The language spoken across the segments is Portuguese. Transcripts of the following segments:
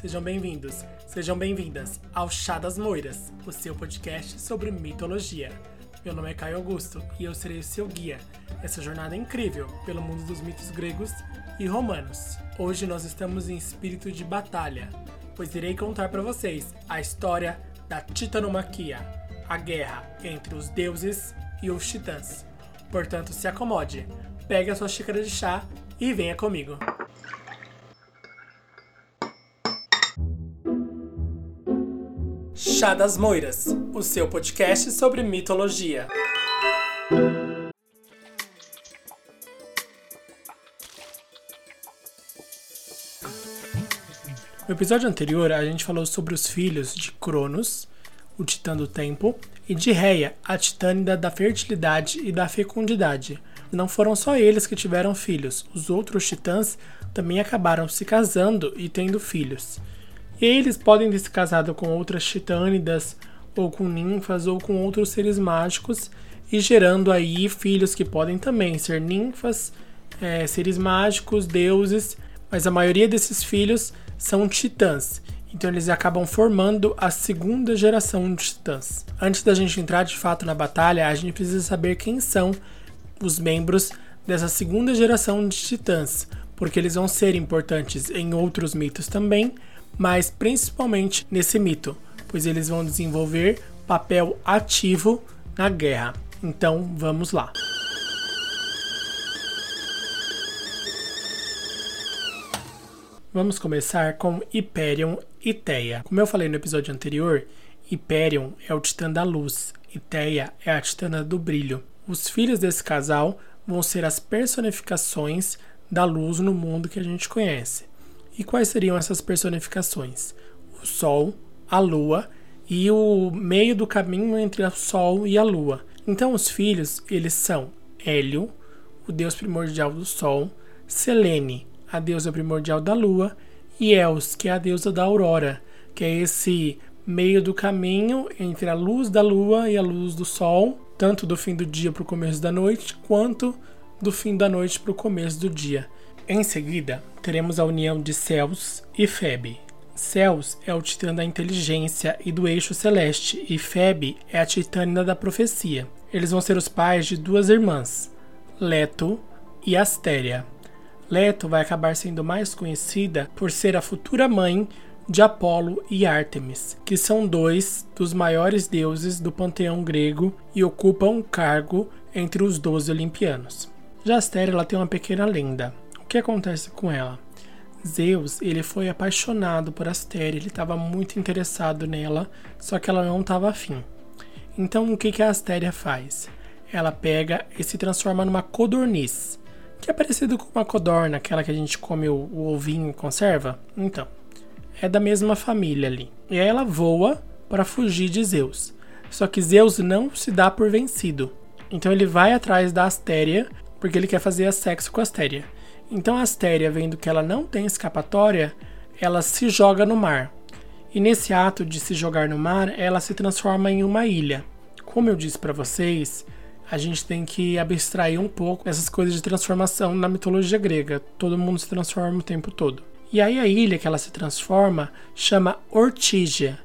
Sejam bem-vindos, sejam bem-vindas ao Chá das Moiras, o seu podcast sobre mitologia. Meu nome é Caio Augusto e eu serei o seu guia nessa jornada incrível pelo mundo dos mitos gregos e romanos. Hoje nós estamos em espírito de batalha, pois irei contar para vocês a história da Titanomaquia, a guerra entre os deuses e os titãs. Portanto, se acomode, pegue a sua xícara de chá e venha comigo. Chá das Moiras, o seu podcast sobre mitologia. No episódio anterior, a gente falou sobre os filhos de Cronos, o titã do tempo, e de Reia, a titânida da fertilidade e da fecundidade. Não foram só eles que tiveram filhos, os outros titãs também acabaram se casando e tendo filhos. Eles podem ter se casado com outras titânidas, ou com ninfas, ou com outros seres mágicos, e gerando aí filhos que podem também ser ninfas, é, seres mágicos, deuses, mas a maioria desses filhos são titãs. Então eles acabam formando a segunda geração de titãs. Antes da gente entrar de fato na batalha, a gente precisa saber quem são os membros dessa segunda geração de titãs, porque eles vão ser importantes em outros mitos também, mas principalmente nesse mito, pois eles vão desenvolver papel ativo na guerra. Então vamos lá. Vamos começar com Hyperion e Theia. Como eu falei no episódio anterior, Hyperion é o titã da luz e Theia é a titã do brilho. Os filhos desse casal vão ser as personificações da luz no mundo que a gente conhece. E quais seriam essas personificações? O Sol, a Lua e o meio do caminho entre o Sol e a Lua. Então os filhos, eles são Hélio, o deus primordial do Sol, Selene, a deusa primordial da Lua, e Els, que é a deusa da Aurora, que é esse meio do caminho entre a luz da Lua e a luz do Sol, tanto do fim do dia para o começo da noite, quanto do fim da noite para o começo do dia. Em seguida, teremos a união de Céus e Febe. Céus é o titã da inteligência e do eixo celeste, e Febe é a titânida da profecia. Eles vão ser os pais de duas irmãs, Leto e Astéria. Leto vai acabar sendo mais conhecida por ser a futura mãe de Apolo e Ártemis, que são dois dos maiores deuses do panteão grego e ocupam um cargo entre os doze olimpianos. Já Astéria ela tem uma pequena lenda. O que acontece com ela? Zeus, ele foi apaixonado por Astéria, ele estava muito interessado nela, só que ela não estava afim. Então, o que, que a Astéria faz? Ela pega e se transforma numa codorniz, que é parecido com uma codorna, aquela que a gente come o, o ovinho e conserva. Então, é da mesma família ali. E aí ela voa para fugir de Zeus. Só que Zeus não se dá por vencido. Então ele vai atrás da Astéria, porque ele quer fazer sexo com a Astéria. Então a Astéria, vendo que ela não tem escapatória, ela se joga no mar. E nesse ato de se jogar no mar, ela se transforma em uma ilha. Como eu disse para vocês, a gente tem que abstrair um pouco essas coisas de transformação na mitologia grega. Todo mundo se transforma o tempo todo. E aí a ilha que ela se transforma chama Ortígia,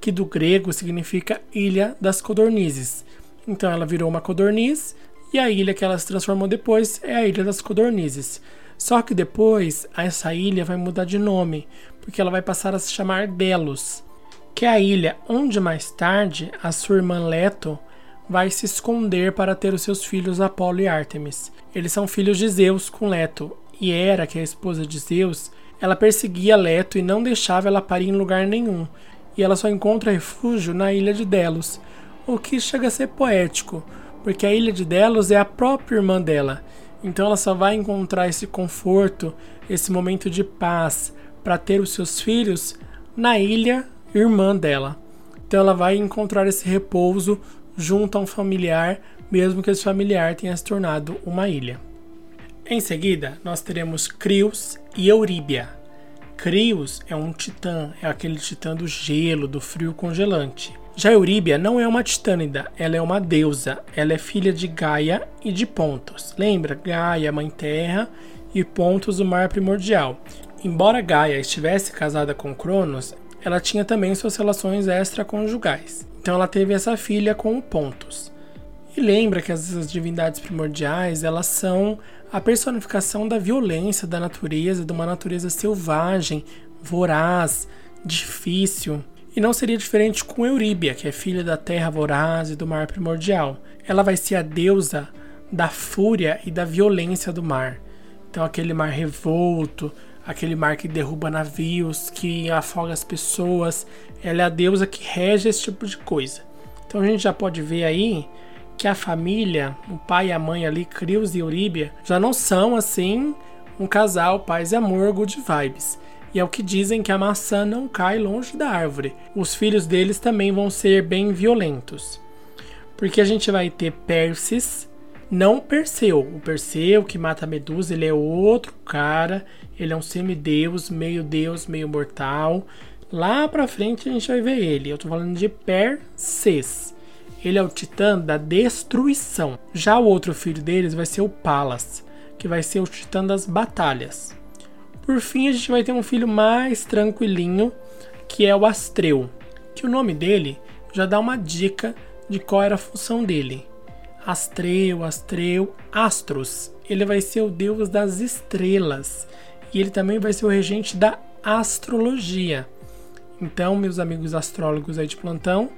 que do grego significa Ilha das Codornizes. Então ela virou uma codorniz e a ilha que ela se transformou depois é a Ilha das Codornizes. Só que depois essa ilha vai mudar de nome, porque ela vai passar a se chamar Delos, que é a ilha onde mais tarde a sua irmã Leto vai se esconder para ter os seus filhos Apolo e Ártemis. Eles são filhos de Zeus com Leto, e Hera, que é a esposa de Zeus, ela perseguia Leto e não deixava ela parir em lugar nenhum, e ela só encontra refúgio na ilha de Delos, o que chega a ser poético, porque a ilha de Delos é a própria irmã dela, então ela só vai encontrar esse conforto, esse momento de paz para ter os seus filhos na ilha irmã dela. Então ela vai encontrar esse repouso junto a um familiar, mesmo que esse familiar tenha se tornado uma ilha. Em seguida, nós teremos Crios e Euríbia. Crios é um titã, é aquele titã do gelo, do frio congelante. Já Euríbia não é uma titânida, ela é uma deusa. Ela é filha de Gaia e de Pontos. Lembra? Gaia, Mãe Terra, e Pontos, o mar primordial. Embora Gaia estivesse casada com Cronos, ela tinha também suas relações extraconjugais. Então ela teve essa filha com o Pontus. E lembra que as divindades primordiais, elas são a personificação da violência da natureza, de uma natureza selvagem, voraz, difícil. E não seria diferente com Euríbia, que é filha da terra voraz e do mar primordial. Ela vai ser a deusa da fúria e da violência do mar. Então, aquele mar revolto, aquele mar que derruba navios, que afoga as pessoas, ela é a deusa que rege esse tipo de coisa. Então, a gente já pode ver aí que a família, o pai e a mãe ali, Crios e Euríbia, já não são assim um casal paz e amor, good vibes. E é o que dizem que a maçã não cai longe da árvore. Os filhos deles também vão ser bem violentos. Porque a gente vai ter Perses, não Perseu. O Perseu que mata a Medusa, ele é outro cara. Ele é um semideus, meio deus, meio mortal. Lá pra frente a gente vai ver ele. Eu tô falando de Perses. Ele é o titã da destruição. Já o outro filho deles vai ser o Palas, que vai ser o titã das batalhas. Por fim, a gente vai ter um filho mais tranquilinho, que é o Astreu, que o nome dele já dá uma dica de qual era a função dele. Astreu, Astreu, Astros. Ele vai ser o deus das estrelas e ele também vai ser o regente da astrologia. Então, meus amigos astrólogos aí de plantão,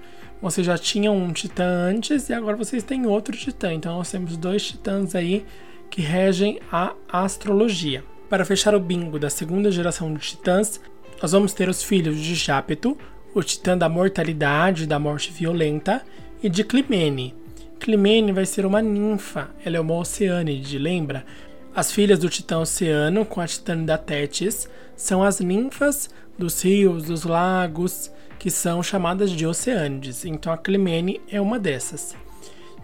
vocês já tinham um titã antes e agora vocês têm outro titã. Então, nós temos dois titãs aí que regem a astrologia. Para fechar o bingo da segunda geração de titãs, nós vamos ter os filhos de Jápeto, o titã da mortalidade e da morte violenta, e de Climene. Climene vai ser uma ninfa, ela é uma oceânide, lembra? As filhas do titã oceano, com a titã da Tétis, são as ninfas dos rios, dos lagos, que são chamadas de oceânides. Então a Climene é uma dessas.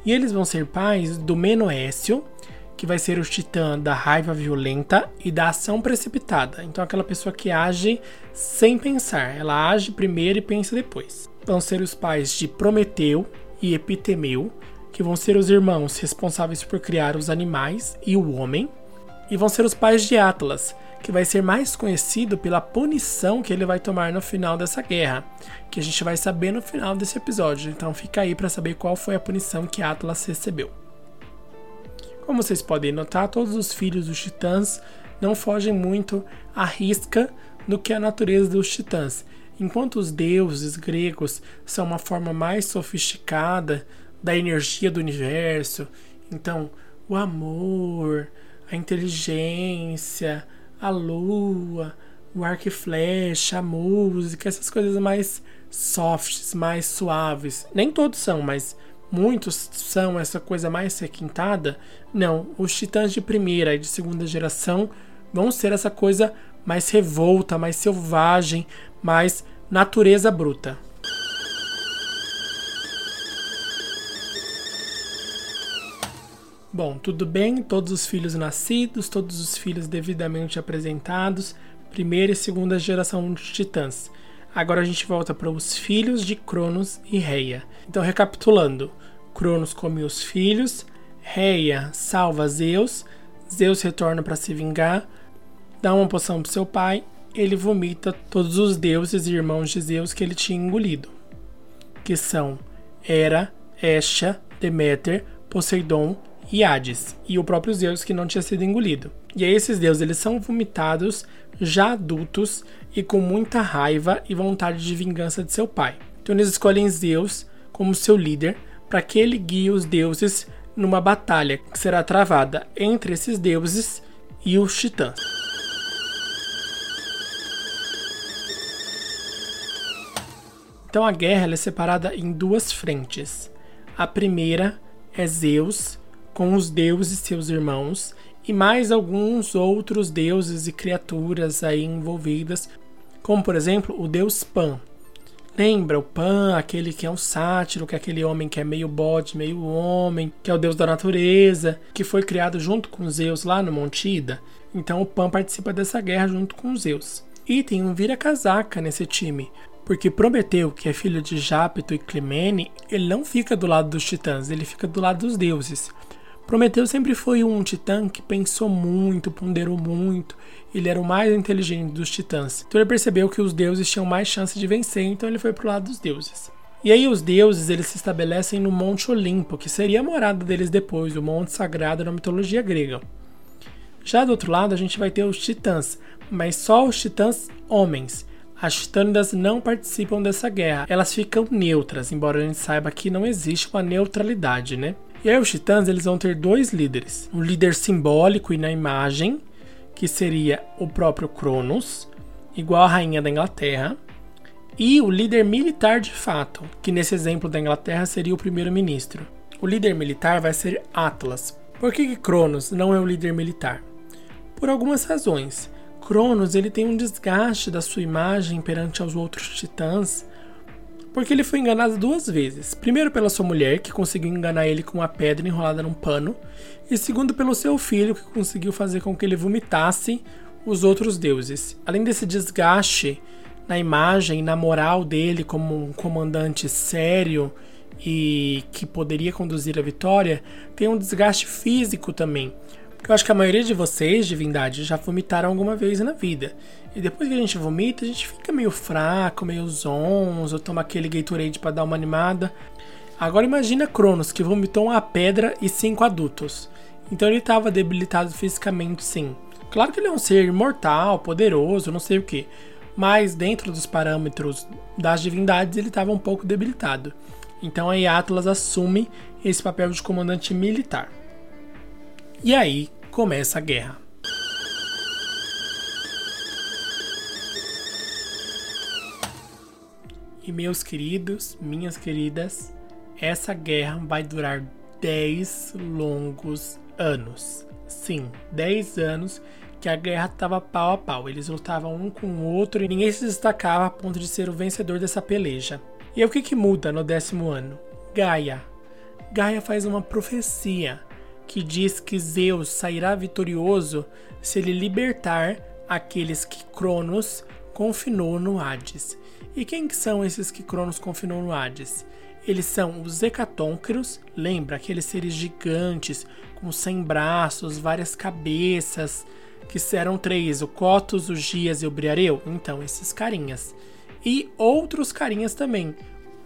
E eles vão ser pais do Menoécio, que vai ser o titã da raiva violenta e da ação precipitada. Então, aquela pessoa que age sem pensar, ela age primeiro e pensa depois. Vão ser os pais de Prometeu e Epitemeu, que vão ser os irmãos responsáveis por criar os animais e o homem. E vão ser os pais de Atlas, que vai ser mais conhecido pela punição que ele vai tomar no final dessa guerra, que a gente vai saber no final desse episódio. Então fica aí para saber qual foi a punição que Atlas recebeu. Como vocês podem notar, todos os filhos dos titãs não fogem muito à risca do que a natureza dos titãs. Enquanto os deuses gregos são uma forma mais sofisticada da energia do universo, então o amor, a inteligência, a lua, o arco e flecha, a música, essas coisas mais softs, mais suaves. Nem todos são, mas muitos são essa coisa mais requintada. Não, os titãs de primeira e de segunda geração vão ser essa coisa mais revolta, mais selvagem, mais natureza bruta. Bom, tudo bem, todos os filhos nascidos, todos os filhos devidamente apresentados, primeira e segunda geração de titãs. Agora a gente volta para os filhos de Cronos e Reia. Então, recapitulando: Cronos come os filhos, Reia salva Zeus, Zeus retorna para se vingar, dá uma poção para seu pai, ele vomita todos os deuses e irmãos de Zeus que ele tinha engolido, que são Hera, Hestia, Deméter, Poseidon e Hades, e o próprio Zeus que não tinha sido engolido. E esses deuses eles são vomitados já adultos e com muita raiva e vontade de vingança de seu pai. Então eles escolhem Zeus como seu líder para que ele guie os deuses numa batalha que será travada entre esses deuses e os titãs. Então a guerra é separada em duas frentes. A primeira é Zeus com os deuses seus irmãos e mais alguns outros deuses e criaturas aí envolvidas, como por exemplo o deus Pan, Lembra o Pan, aquele que é um sátiro, que é aquele homem que é meio bode, meio homem, que é o deus da natureza, que foi criado junto com Zeus lá no Monte Ida. Então o Pan participa dessa guerra junto com Zeus. E tem um vira-casaca nesse time, porque Prometeu, que é filho de Jápeto e Climene, ele não fica do lado dos titãs, ele fica do lado dos deuses. Prometeu sempre foi um titã que pensou muito, ponderou muito. Ele era o mais inteligente dos titãs. Então ele percebeu que os deuses tinham mais chance de vencer, então ele foi pro lado dos deuses. E aí os deuses eles se estabelecem no Monte Olimpo, que seria a morada deles depois, o monte sagrado na mitologia grega. Já do outro lado a gente vai ter os titãs, mas só os titãs homens. As titânidas não participam dessa guerra, elas ficam neutras, embora a gente saiba que não existe uma neutralidade, né? E aí os titãs eles vão ter dois líderes, um líder simbólico e na imagem, que seria o próprio Cronos, igual a rainha da Inglaterra, e o líder militar de fato, que nesse exemplo da Inglaterra seria o primeiro-ministro. O líder militar vai ser Atlas. Por que, que Cronos não é o líder militar? Por algumas razões. Cronos ele tem um desgaste da sua imagem perante aos outros titãs, porque ele foi enganado duas vezes. Primeiro pela sua mulher, que conseguiu enganar ele com uma pedra enrolada num pano, e segundo pelo seu filho, que conseguiu fazer com que ele vomitasse os outros deuses. Além desse desgaste na imagem na moral dele como um comandante sério e que poderia conduzir a vitória, tem um desgaste físico também eu acho que a maioria de vocês, divindade, já vomitaram alguma vez na vida. E depois que a gente vomita, a gente fica meio fraco, meio zonzo, toma aquele Gatorade para dar uma animada. Agora imagina Cronos, que vomitou uma pedra e cinco adultos. Então ele estava debilitado fisicamente, sim. Claro que ele é um ser imortal, poderoso, não sei o que. Mas dentro dos parâmetros das divindades, ele estava um pouco debilitado. Então aí Atlas assume esse papel de comandante militar. E aí começa a guerra. Meus queridos, minhas queridas, essa guerra vai durar 10 longos anos. Sim, 10 anos que a guerra estava pau a pau. Eles lutavam um com o outro e ninguém se destacava a ponto de ser o vencedor dessa peleja. E o que, que muda no décimo ano? Gaia. Gaia faz uma profecia que diz que Zeus sairá vitorioso se ele libertar aqueles que Cronos confinou no Hades. E quem que são esses que Cronos confinou no Hades? Eles são os Hecatônqueros, lembra aqueles seres gigantes com 100 braços, várias cabeças, que eram três, o Cotos, o Gias e o Briareu? Então, esses carinhas. E outros carinhas também.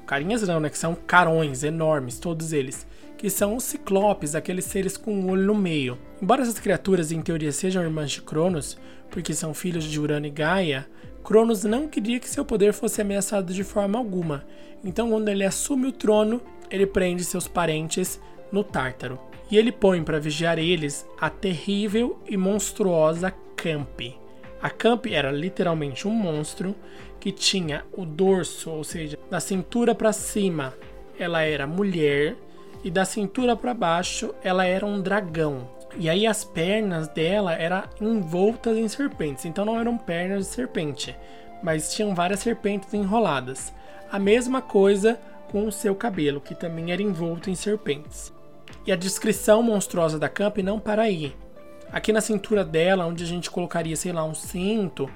Carinhas não, né? Que são carões enormes, todos eles que são os ciclopes, aqueles seres com um olho no meio. Embora essas criaturas em teoria sejam irmãs de Cronos, porque são filhos de Urano e Gaia, Cronos não queria que seu poder fosse ameaçado de forma alguma. Então, quando ele assume o trono, ele prende seus parentes no Tártaro. E ele põe para vigiar eles a terrível e monstruosa Campe. A Campe era literalmente um monstro que tinha o dorso, ou seja, da cintura para cima, ela era mulher e da cintura para baixo ela era um dragão. E aí as pernas dela eram envoltas em serpentes, então não eram pernas de serpente, mas tinham várias serpentes enroladas. A mesma coisa com o seu cabelo, que também era envolto em serpentes. E a descrição monstruosa da Camp não para aí. Aqui na cintura dela, onde a gente colocaria, sei lá, um cinto,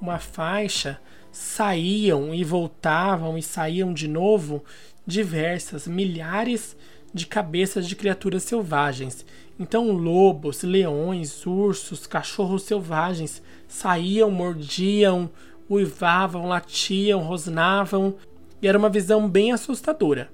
uma faixa, saíam e voltavam e saíam de novo diversas, milhares de cabeças de criaturas selvagens. Então, lobos, leões, ursos, cachorros selvagens saíam, mordiam, uivavam, latiam, rosnavam, e era uma visão bem assustadora.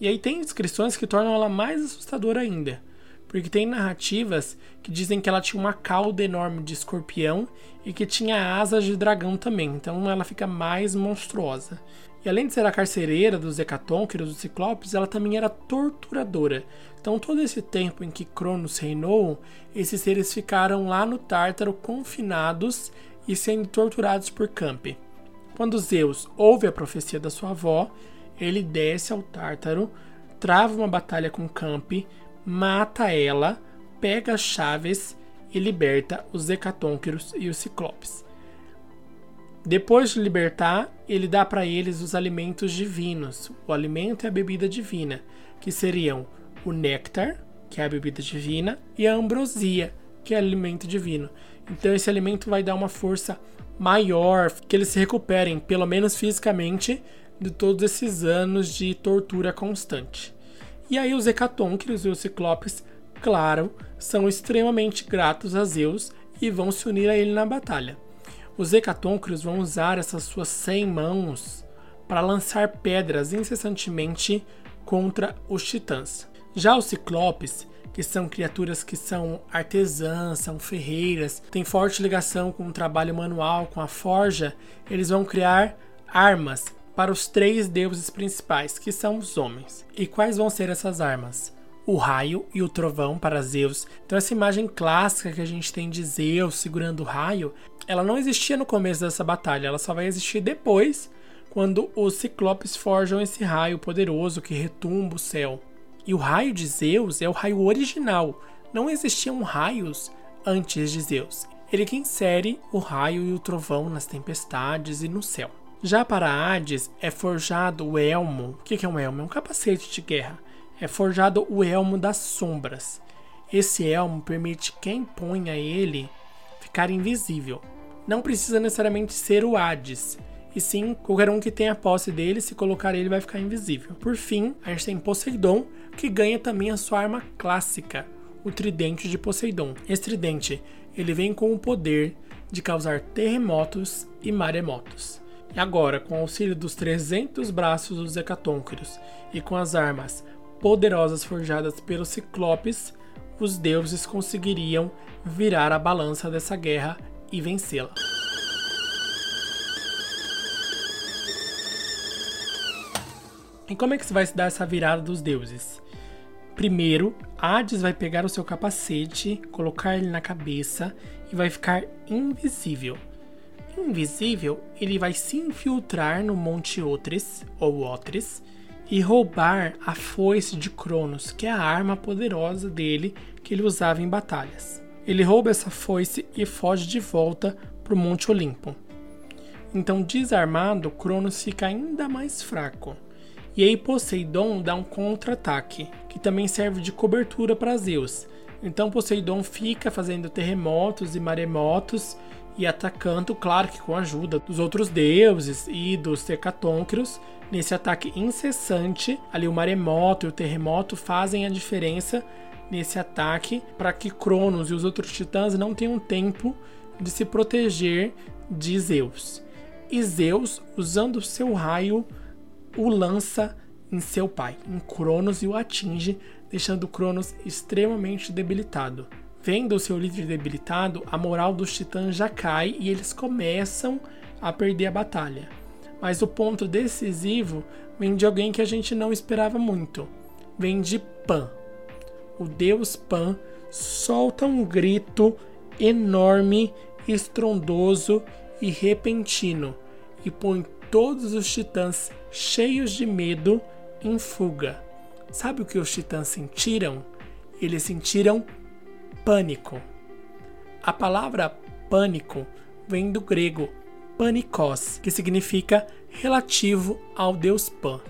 E aí tem descrições que tornam ela mais assustadora ainda, porque tem narrativas que dizem que ela tinha uma cauda enorme de escorpião e que tinha asas de dragão também, então ela fica mais monstruosa. E além de ser a carcereira dos hecatônquiros, dos ciclopes, ela também era torturadora. Então, todo esse tempo em que Cronos reinou, esses seres ficaram lá no Tártaro confinados e sendo torturados por Campe. Quando Zeus ouve a profecia da sua avó, ele desce ao Tártaro, trava uma batalha com Campe, mata ela, pega as chaves e liberta os hecatônquiros e os ciclopes. Depois de libertar, ele dá para eles os alimentos divinos, o alimento e a bebida divina, que seriam o néctar, que é a bebida divina, e a ambrosia, que é o alimento divino. Então esse alimento vai dar uma força maior, que eles se recuperem, pelo menos fisicamente, de todos esses anos de tortura constante. E aí os hecatônquiros e os ciclopes claro, são extremamente gratos a Zeus e vão se unir a ele na batalha. Os hecatôncrios vão usar essas suas 100 mãos para lançar pedras incessantemente contra os titãs. Já os ciclopes, que são criaturas que são artesãs, são ferreiras, têm forte ligação com o trabalho manual, com a forja, eles vão criar armas para os três deuses principais, que são os homens. E quais vão ser essas armas? O raio e o trovão para Zeus. Então essa imagem clássica que a gente tem de Zeus segurando o raio, ela não existia no começo dessa batalha, ela só vai existir depois quando os ciclopes forjam esse raio poderoso que retumba o céu. E o raio de Zeus é o raio original. Não existiam raios antes de Zeus. Ele que insere o raio e o trovão nas tempestades e no céu. Já para Hades é forjado o elmo. O que é um elmo? É um capacete de guerra. É forjado o elmo das sombras. Esse elmo permite quem ponha ele ficar invisível. Não precisa necessariamente ser o Hades e sim qualquer um que tenha posse dele, se colocar ele vai ficar invisível. Por fim, a gente tem Poseidon, que ganha também a sua arma clássica, o tridente de Poseidon. Esse tridente, ele vem com o poder de causar terremotos e maremotos. E agora, com o auxílio dos 300 braços dos hecatônquiros e com as armas poderosas forjadas pelos ciclopes, os deuses conseguiriam virar a balança dessa guerra e vencê-la. E como é que se vai se dar essa virada dos deuses? Primeiro, Hades vai pegar o seu capacete, colocar ele na cabeça e vai ficar invisível. Invisível, ele vai se infiltrar no Monte Otres, ou Otres, e roubar a foice de Cronos, que é a arma poderosa dele que ele usava em batalhas. Ele rouba essa foice e foge de volta para o Monte Olimpo. Então, desarmado, Cronos fica ainda mais fraco. E aí Poseidon dá um contra-ataque, que também serve de cobertura para Zeus. Então Poseidon fica fazendo terremotos e maremotos e atacando, claro que com a ajuda dos outros deuses e dos Tecatônquiros, nesse ataque incessante. Ali o maremoto e o terremoto fazem a diferença nesse ataque para que Cronos e os outros titãs não tenham tempo de se proteger de Zeus. E Zeus, usando seu raio o lança em seu pai, em Cronos, e o atinge, deixando Cronos extremamente debilitado. Vendo o seu líder debilitado, a moral dos titãs já cai e eles começam a perder a batalha. Mas o ponto decisivo vem de alguém que a gente não esperava muito. Vem de Pan. O deus Pan solta um grito enorme, estrondoso e repentino e põe todos os titãs cheios de medo em fuga. Sabe o que os titãs sentiram? Eles sentiram pânico. A palavra pânico vem do grego panikos, que significa relativo ao deus Pan.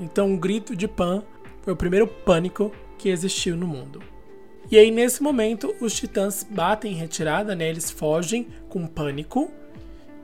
Então, o grito de Pan foi o primeiro pânico que existiu no mundo. E aí, nesse momento, os titãs batem em retirada, né? eles fogem com pânico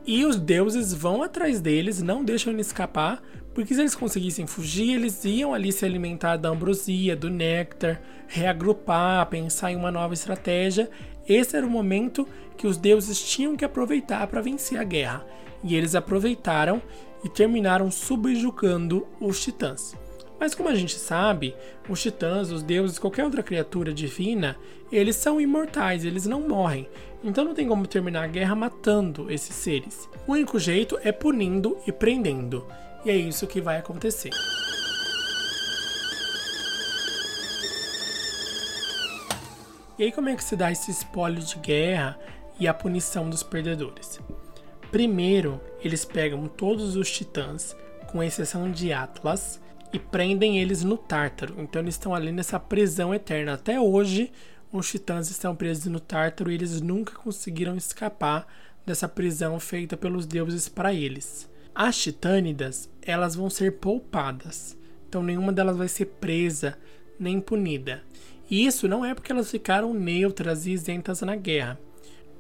e os deuses vão atrás deles, não deixam eles escapar, porque se eles conseguissem fugir, eles iam ali se alimentar da ambrosia, do néctar, reagrupar, pensar em uma nova estratégia. Esse era o momento que os deuses tinham que aproveitar para vencer a guerra. E eles aproveitaram e terminaram subjugando os titãs. Mas como a gente sabe, os titãs, os deuses, qualquer outra criatura divina, eles são imortais, eles não morrem. Então não tem como terminar a guerra matando esses seres. O único jeito é punindo e prendendo. E é isso que vai acontecer. E aí como é que se dá esse espólio de guerra e a punição dos perdedores? Primeiro, eles pegam todos os titãs, com exceção de Atlas, e prendem eles no Tártaro. Então eles estão ali nessa prisão eterna. Até hoje, os titãs estão presos no Tártaro e eles nunca conseguiram escapar dessa prisão feita pelos deuses para eles. As titânidas, elas vão ser poupadas. Então nenhuma delas vai ser presa nem punida. E isso não é porque elas ficaram neutras e isentas na guerra.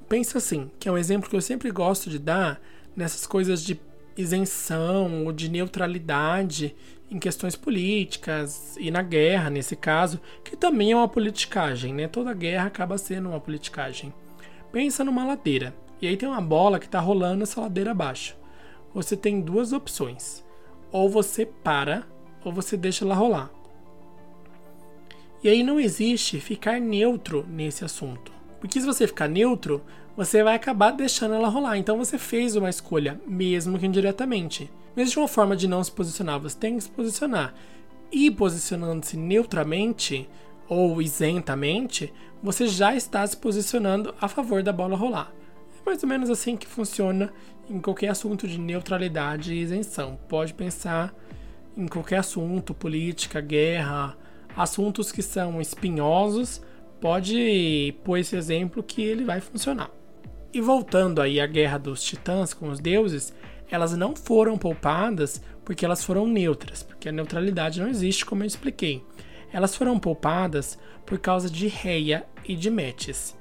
Pensa assim, que é um exemplo que eu sempre gosto de dar nessas coisas de isenção ou de neutralidade em questões políticas e na guerra, nesse caso, que também é uma politicagem, né? Toda guerra acaba sendo uma politicagem. Pensa numa ladeira, e aí tem uma bola que está rolando essa ladeira abaixo. Você tem duas opções. Ou você para, ou você deixa ela rolar. E aí não existe ficar neutro nesse assunto. Porque se você ficar neutro, você vai acabar deixando ela rolar. Então você fez uma escolha, mesmo que indiretamente. Mas existe uma forma de não se posicionar, você tem que se posicionar. E posicionando-se neutramente ou isentamente, você já está se posicionando a favor da bola rolar. É mais ou menos assim que funciona em qualquer assunto de neutralidade e isenção. Pode pensar em qualquer assunto, política, guerra, assuntos que são espinhosos, pode pôr esse exemplo que ele vai funcionar. E voltando aí à guerra dos titãs com os deuses, elas não foram poupadas porque elas foram neutras, porque a neutralidade não existe, como eu expliquei. Elas foram poupadas por causa de Reia e de Metis.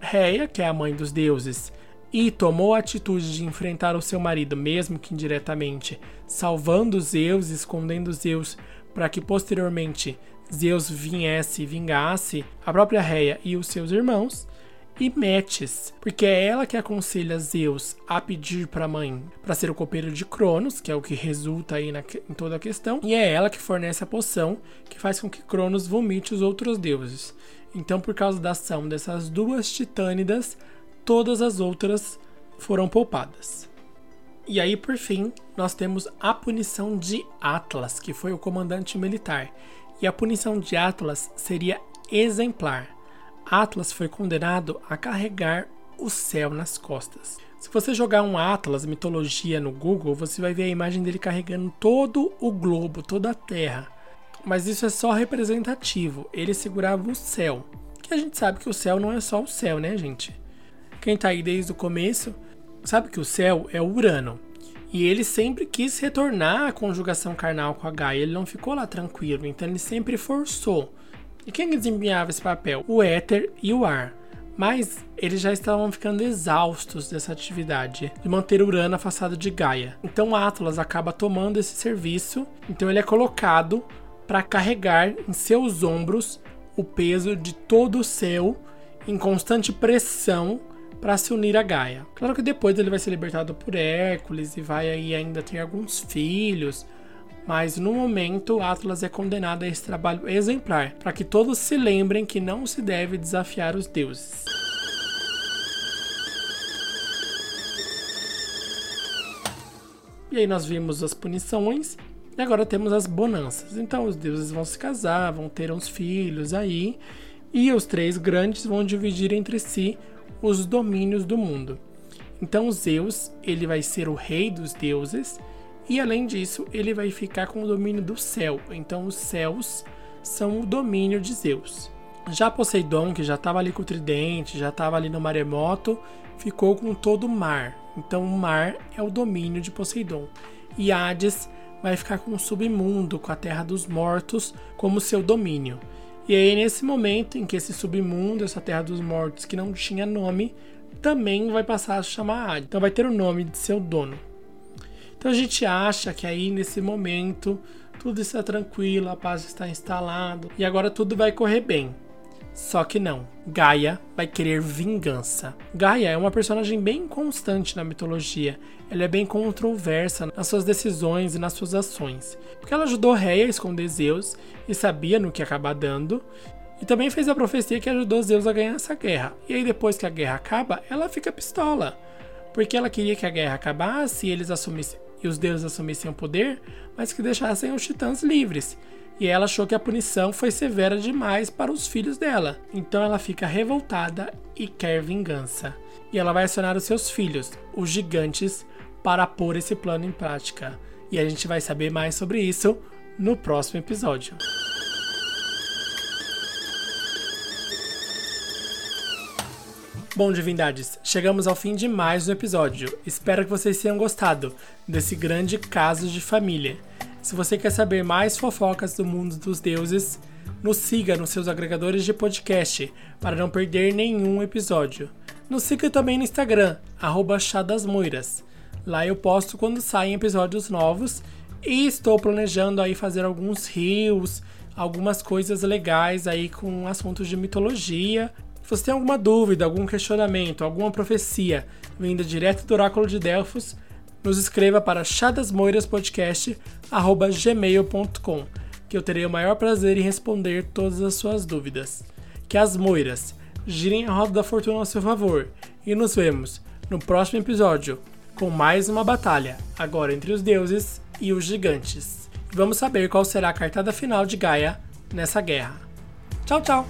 Reia, que é a mãe dos deuses, e tomou a atitude de enfrentar o seu marido, mesmo que indiretamente, salvando Zeus, escondendo Zeus, para que posteriormente Zeus viesse e vingasse a própria Reia e os seus irmãos, e Metis, porque é ela que aconselha Zeus a pedir para a mãe para ser o copeiro de Cronos, que é o que resulta aí na, em toda a questão, e é ela que fornece a poção que faz com que Cronos vomite os outros deuses. Então, por causa da ação dessas duas titânidas, todas as outras foram poupadas. E aí, por fim, nós temos a punição de Atlas, que foi o comandante militar. E a punição de Atlas seria exemplar. Atlas foi condenado a carregar o céu nas costas. Se você jogar um Atlas mitologia no Google, você vai ver a imagem dele carregando todo o globo, toda a Terra. Mas isso é só representativo. Ele segurava o céu. Que a gente sabe que o céu não é só o céu, né, gente? Quem tá aí desde o começo sabe que o céu é o Urano. E ele sempre quis retornar à conjugação carnal com a Gaia. Ele não ficou lá tranquilo, então ele sempre forçou. E quem desempenhava esse papel? O éter e o ar. Mas eles já estavam ficando exaustos dessa atividade de manter Urano afastado de Gaia. Então Atlas acaba tomando esse serviço, então ele é colocado para carregar em seus ombros o peso de todo o céu em constante pressão para se unir a Gaia. Claro que depois ele vai ser libertado por Hércules e vai aí ainda ter alguns filhos, mas no momento Atlas é condenado a esse trabalho exemplar, para que todos se lembrem que não se deve desafiar os deuses. E aí nós vimos as punições e agora temos as bonanças. Então os deuses vão se casar, vão ter uns filhos aí, e os três grandes vão dividir entre si os domínios do mundo. Então Zeus, ele vai ser o rei dos deuses, e além disso, ele vai ficar com o domínio do céu. Então, os céus são o domínio de Zeus. Já Poseidon, que já estava ali com o tridente, já estava ali no maremoto, ficou com todo o mar. Então, o mar é o domínio de Poseidon. E Hades vai ficar com o submundo, com a terra dos mortos, como seu domínio. E aí, nesse momento em que esse submundo, essa terra dos mortos que não tinha nome, também vai passar a chamar Hades. Então, vai ter o nome de seu dono. Então a gente acha que aí nesse momento tudo está tranquilo, a paz está instalada e agora tudo vai correr bem. Só que não. Gaia vai querer vingança. Gaia é uma personagem bem constante na mitologia. Ela é bem controversa nas suas decisões e nas suas ações. Porque ela ajudou Reia a esconder Zeus e sabia no que acabar dando. E também fez a profecia que ajudou Zeus a ganhar essa guerra. E aí depois que a guerra acaba, ela fica pistola. Porque ela queria que a guerra acabasse e eles assumissem e os deuses assumissem o poder, mas que deixassem os titãs livres. E ela achou que a punição foi severa demais para os filhos dela. Então ela fica revoltada e quer vingança. E ela vai acionar os seus filhos, os gigantes, para pôr esse plano em prática. E a gente vai saber mais sobre isso no próximo episódio. Bom, divindades, chegamos ao fim de mais um episódio. Espero que vocês tenham gostado desse grande caso de família. Se você quer saber mais fofocas do mundo dos deuses, nos siga nos seus agregadores de podcast para não perder nenhum episódio. Nos siga também no Instagram, arroba Lá eu posto quando saem episódios novos e estou planejando aí fazer alguns rios, algumas coisas legais aí com assuntos de mitologia. Se você tem alguma dúvida, algum questionamento, alguma profecia vinda direto do oráculo de Delfos, nos escreva para chadasmoiraspodcast@gmail.com, que eu terei o maior prazer em responder todas as suas dúvidas. Que as moiras girem a roda da fortuna a seu favor e nos vemos no próximo episódio com mais uma batalha, agora entre os deuses e os gigantes. Vamos saber qual será a cartada final de Gaia nessa guerra. Tchau, tchau!